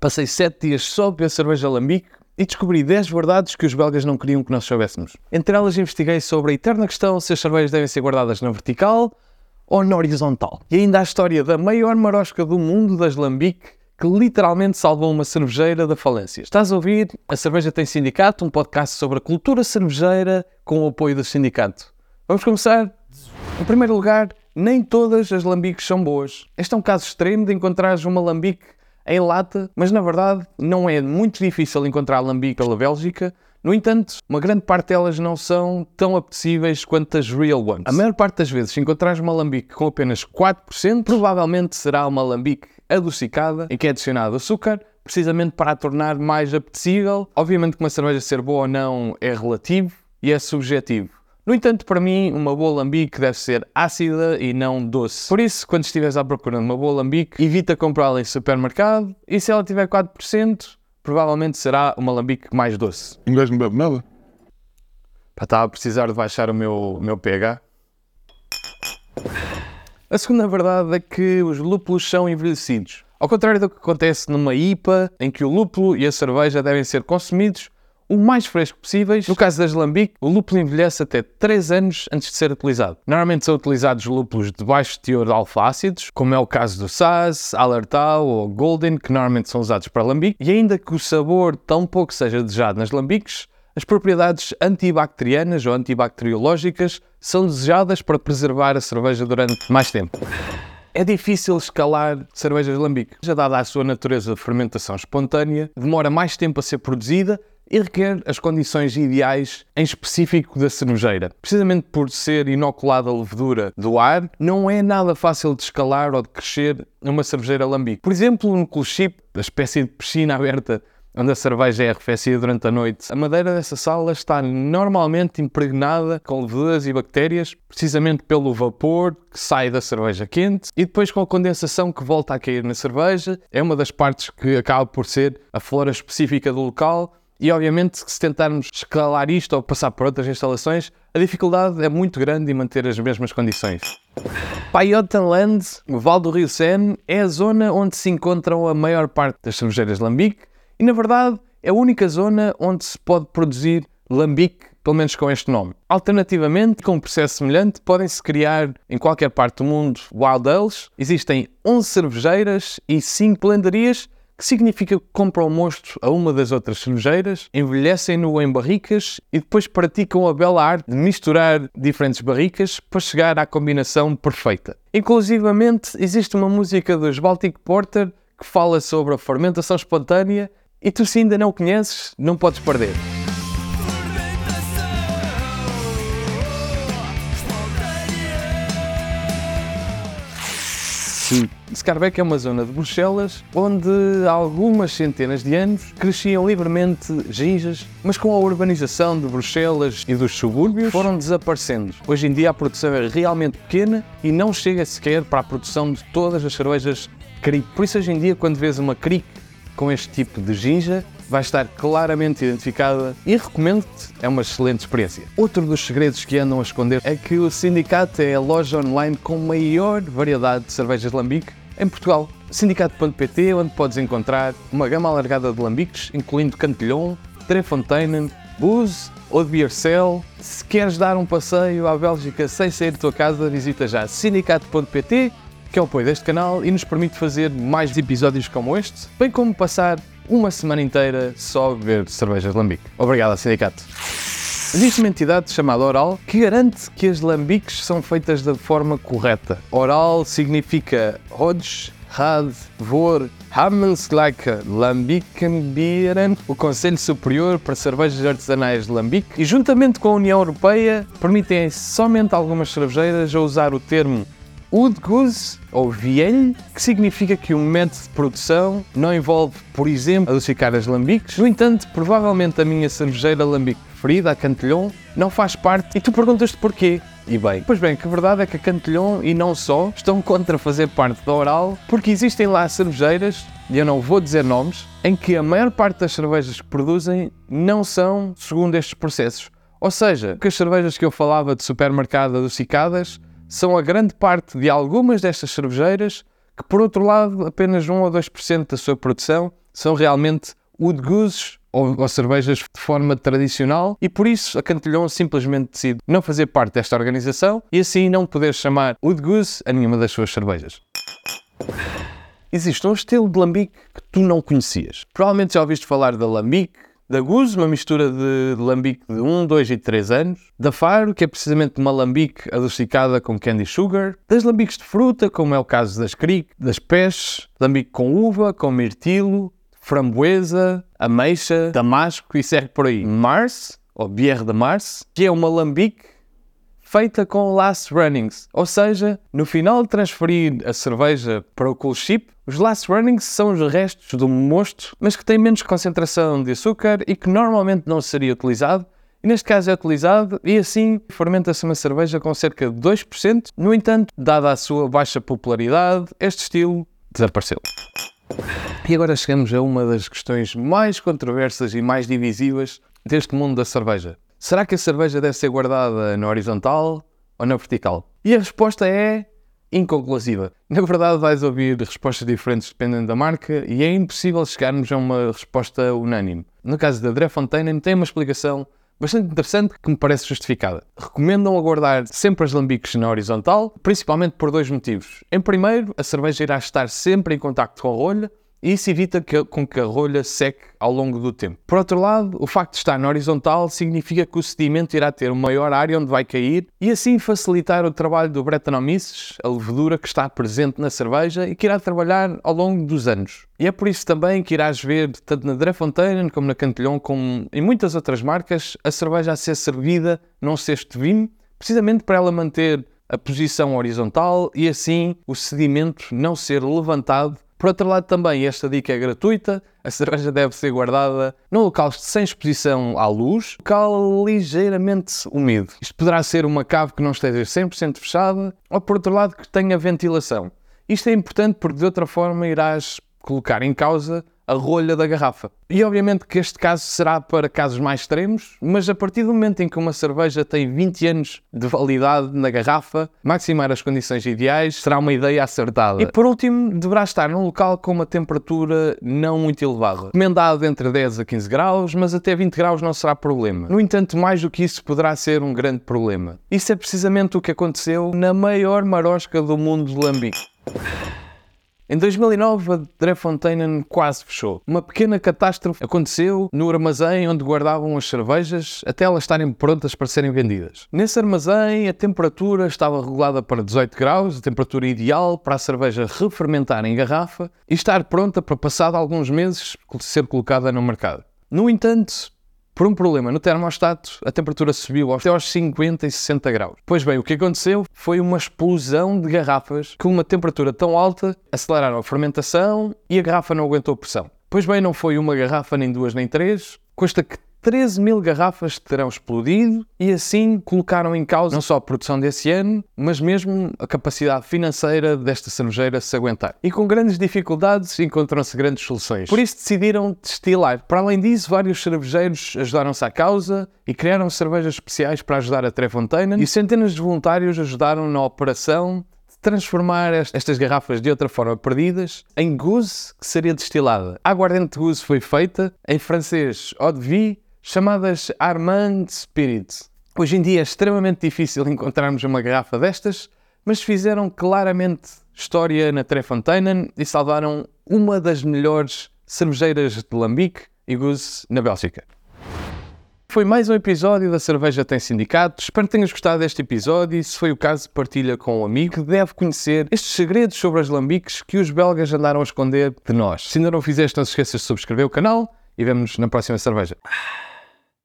Passei 7 dias só a beber cerveja alambique e descobri 10 verdades que os belgas não queriam que nós soubéssemos. Entre elas investiguei sobre a eterna questão se as cervejas devem ser guardadas na vertical ou na horizontal. E ainda a história da maior marosca do mundo das lambique que literalmente salvou uma cervejeira da falência. Estás a ouvir? A Cerveja Tem Sindicato, um podcast sobre a cultura cervejeira com o apoio do sindicato. Vamos começar? Em primeiro lugar, nem todas as lambiques são boas. Este é um caso extremo de encontrares uma lambique em lata, mas na verdade não é muito difícil encontrar lambique pela Bélgica. No entanto, uma grande parte delas não são tão apetecíveis quanto as real ones. A maior parte das vezes, se encontrares uma lambique com apenas 4%, provavelmente será uma lambique adocicada em que é adicionado açúcar, precisamente para a tornar mais apetecível. Obviamente que uma cerveja ser boa ou não é relativo e é subjetivo. No entanto, para mim, uma boa lambique deve ser ácida e não doce. Por isso, quando estiveres à procura de uma boa lambique, evita comprá-la em supermercado e se ela tiver 4%, provavelmente será uma lambique mais doce. Um gajo não bebe nada. Para estar a precisar de baixar o meu, meu pH. A segunda verdade é que os lúpulos são envelhecidos. Ao contrário do que acontece numa IPA, em que o lúpulo e a cerveja devem ser consumidos o mais fresco possíveis. No caso das lambique, o lúpulo envelhece até 3 anos antes de ser utilizado. Normalmente são utilizados lúpulos de baixo teor de alfa-ácidos, como é o caso do Saz, Alertal ou Golden, que normalmente são usados para lambique. E ainda que o sabor tão pouco seja desejado nas lambiques, as propriedades antibacterianas ou antibacteriológicas são desejadas para preservar a cerveja durante mais tempo. É difícil escalar cervejas lambique. Já dada a sua natureza de fermentação espontânea, demora mais tempo a ser produzida e requer as condições ideais em específico da cervejeira. Precisamente por ser inoculada a levedura do ar, não é nada fácil de escalar ou de crescer numa cervejeira lambique. Por exemplo, no cool chip, a espécie de piscina aberta onde a cerveja é arrefecida durante a noite. A madeira dessa sala está normalmente impregnada com leveduras e bactérias, precisamente pelo vapor que sai da cerveja quente e depois com a condensação que volta a cair na cerveja. É uma das partes que acaba por ser a flora específica do local. E obviamente se tentarmos escalar isto ou passar por outras instalações, a dificuldade é muito grande em manter as mesmas condições. Paiottenland, o Val do Rio Sene, é a zona onde se encontram a maior parte das cervejeiras Lambic e, na verdade, é a única zona onde se pode produzir lambique, pelo menos com este nome. Alternativamente, com um processo semelhante, podem-se criar em qualquer parte do mundo wild ales. Existem 11 cervejeiras e 5 blenderias, que significa que compram mosto a uma das outras cervejeiras, envelhecem-no em barricas e depois praticam a bela arte de misturar diferentes barricas para chegar à combinação perfeita. Inclusivamente, existe uma música dos Baltic Porter que fala sobre a fermentação espontânea e tu, se ainda não conheces, não podes perder. Scarbeck é uma zona de Bruxelas onde há algumas centenas de anos cresciam livremente ginjas, mas com a urbanização de Bruxelas e dos subúrbios foram desaparecendo. Hoje em dia a produção é realmente pequena e não chega sequer para a produção de todas as cervejas Cric. Por isso hoje em dia quando vês uma Cric com este tipo de ginja, vai estar claramente identificada e recomendo-te, é uma excelente experiência. Outro dos segredos que andam a esconder é que o Sindicato é a loja online com maior variedade de cervejas lambique em Portugal. Sindicato.pt, onde podes encontrar uma gama alargada de lambiques, incluindo Cantillon, Trefontaine, Booze ou de Biercel. Se queres dar um passeio à Bélgica sem sair da tua casa, visita já sindicato.pt, que é o apoio deste canal e nos permite fazer mais episódios como este, bem como passar uma semana inteira só a beber cervejas lambique. Obrigado, sindicato. Existe uma entidade chamada Oral que garante que as lambiques são feitas da forma correta. Oral significa Hodge, Rad, Vor, Hamensgleiche Lambikenbieren, o Conselho Superior para Cervejas Artesanais de Lambique, e juntamente com a União Europeia permitem somente algumas cervejeiras a usar o termo Udguz ou Viel, que significa que o método de produção não envolve, por exemplo, adocicar as lambiques. No entanto, provavelmente a minha cervejeira lambique preferida, a Cantillon, não faz parte e tu perguntas-te porquê. E bem, pois bem, que a verdade é que a Cantillon e não só estão contra fazer parte da Oral porque existem lá cervejeiras, e eu não vou dizer nomes, em que a maior parte das cervejas que produzem não são segundo estes processos. Ou seja, que as cervejas que eu falava de supermercado adocicadas são a grande parte de algumas destas cervejeiras que, por outro lado, apenas 1 ou 2% da sua produção são realmente Wood Goose ou, ou, cervejas de forma tradicional e por isso a Cantilhon simplesmente decide não fazer parte desta organização e assim não poder chamar Wood Goose a nenhuma das suas cervejas. Existe um estilo de lambique que tu não conhecias. Provavelmente já ouviste falar da lambique, da Goose, uma mistura de, lambique de 1, 2 e 3 anos, da Faro, que é precisamente uma lambique adocicada com candy sugar, das lambiques de fruta, como é o caso das Creek, das Pés, lambique com uva, com mirtilo, framboesa, ameixa, damasco e segue por aí. Mars, ou Bière de Mars, que é uma lambique feita com last runnings, ou seja, no final de transferir a cerveja para o cool ship, os last runnings são os restos do mosto, mas que têm menos concentração de açúcar e que normalmente não seria utilizado, e neste caso é utilizado e assim fermenta-se uma cerveja com cerca de 2%. No entanto, dada a sua baixa popularidade, este estilo desapareceu. E agora chegamos a uma das questões mais controversas e mais divisivas deste mundo da cerveja. Será que a cerveja deve ser guardada na horizontal ou na vertical? E a resposta é inconclusiva. Na verdade, vais ouvir respostas diferentes dependendo da marca e é impossível chegarmos a uma resposta unânime. No caso da Drefontaine, tem uma explicação bastante interessante que me parece justificada. Recomendam aguardar sempre as lambiques na horizontal, principalmente por dois motivos. Em primeiro, a cerveja irá estar sempre em contacto com a rolha isso evita que, com que a rolha seque ao longo do tempo. Por outro lado, o facto de estar na horizontal significa que o sedimento irá ter uma maior área onde vai cair e assim facilitar o trabalho do Brettanomyces, a levedura que está presente na cerveja e que irá trabalhar ao longo dos anos. E é por isso também que irás ver, tanto na Drefontaine como na Cantillon, como em muitas outras marcas, a cerveja a ser servida num cesto de vinho, precisamente para ela manter a posição horizontal e assim o sedimento não ser levantado por outro lado, também esta dica é gratuita. A cerveja deve ser guardada num local sem exposição à luz, local ligeiramente úmido. Isto poderá ser uma cave que não esteja 100% fechada ou, por outro lado, que tenha ventilação. Isto é importante porque de outra forma irás colocar em causa a rolha da garrafa. E obviamente que este caso será para casos mais extremos, mas a partir do momento em que uma cerveja tem 20 anos de validade na garrafa, maximar as condições ideais será uma ideia acertada. E por último, deverá estar num local com uma temperatura não muito elevada. Recomendado entre 10 a 15 graus, mas até 20 graus não será problema. No entanto, mais do que isso poderá ser um grande problema. Isso é precisamente o que aconteceu na maior marosca do mundo de lambique. Em 2009, a Drefontaine quase fechou. Uma pequena catástrofe aconteceu no armazém onde guardavam as cervejas até elas estarem prontas para serem vendidas. Nesse armazém, a temperatura estava regulada para 18 graus, a temperatura ideal para a cerveja refermentar em garrafa e estar pronta para, passado alguns meses, ser colocada no mercado. No entanto, por um problema no termostato, a temperatura subiu até aos 50 e 60 graus. Pois bem, o que aconteceu foi uma explosão de garrafas com uma temperatura tão alta, aceleraram a fermentação e a garrafa não aguentou pressão. Pois bem, não foi uma garrafa, nem duas, nem três, custa que 13 mil garrafas terão explodido e assim colocaram em causa não só a produção desse ano, mas mesmo a capacidade financeira desta cervejeira se aguentar. E com grandes dificuldades encontram-se grandes soluções. Por isso decidiram destilar. Para além disso, vários cervejeiros ajudaram-se à causa e criaram cervejas especiais para ajudar a Trefontaine e centenas de voluntários ajudaram na operação transformar estas garrafas de outra forma perdidas em gousse que seria destilada. A aguardente gousse foi feita em francês eau de vie chamadas Armand Spirits. Hoje em dia é extremamente difícil encontrarmos uma garrafa destas, mas fizeram claramente história na Trefontaine e salvaram uma das melhores cervejeiras de Lambique e Goose na Bélgica. Foi mais um episódio da Cerveja Tem Sindicato. Espero que tenhas gostado deste episódio e, se foi o caso, partilha com um amigo que deve conhecer estes segredos sobre as lambiques que os belgas andaram a esconder de nós. Se ainda não fizeste, não se esqueças de subscrever o canal e vemos-nos na próxima cerveja.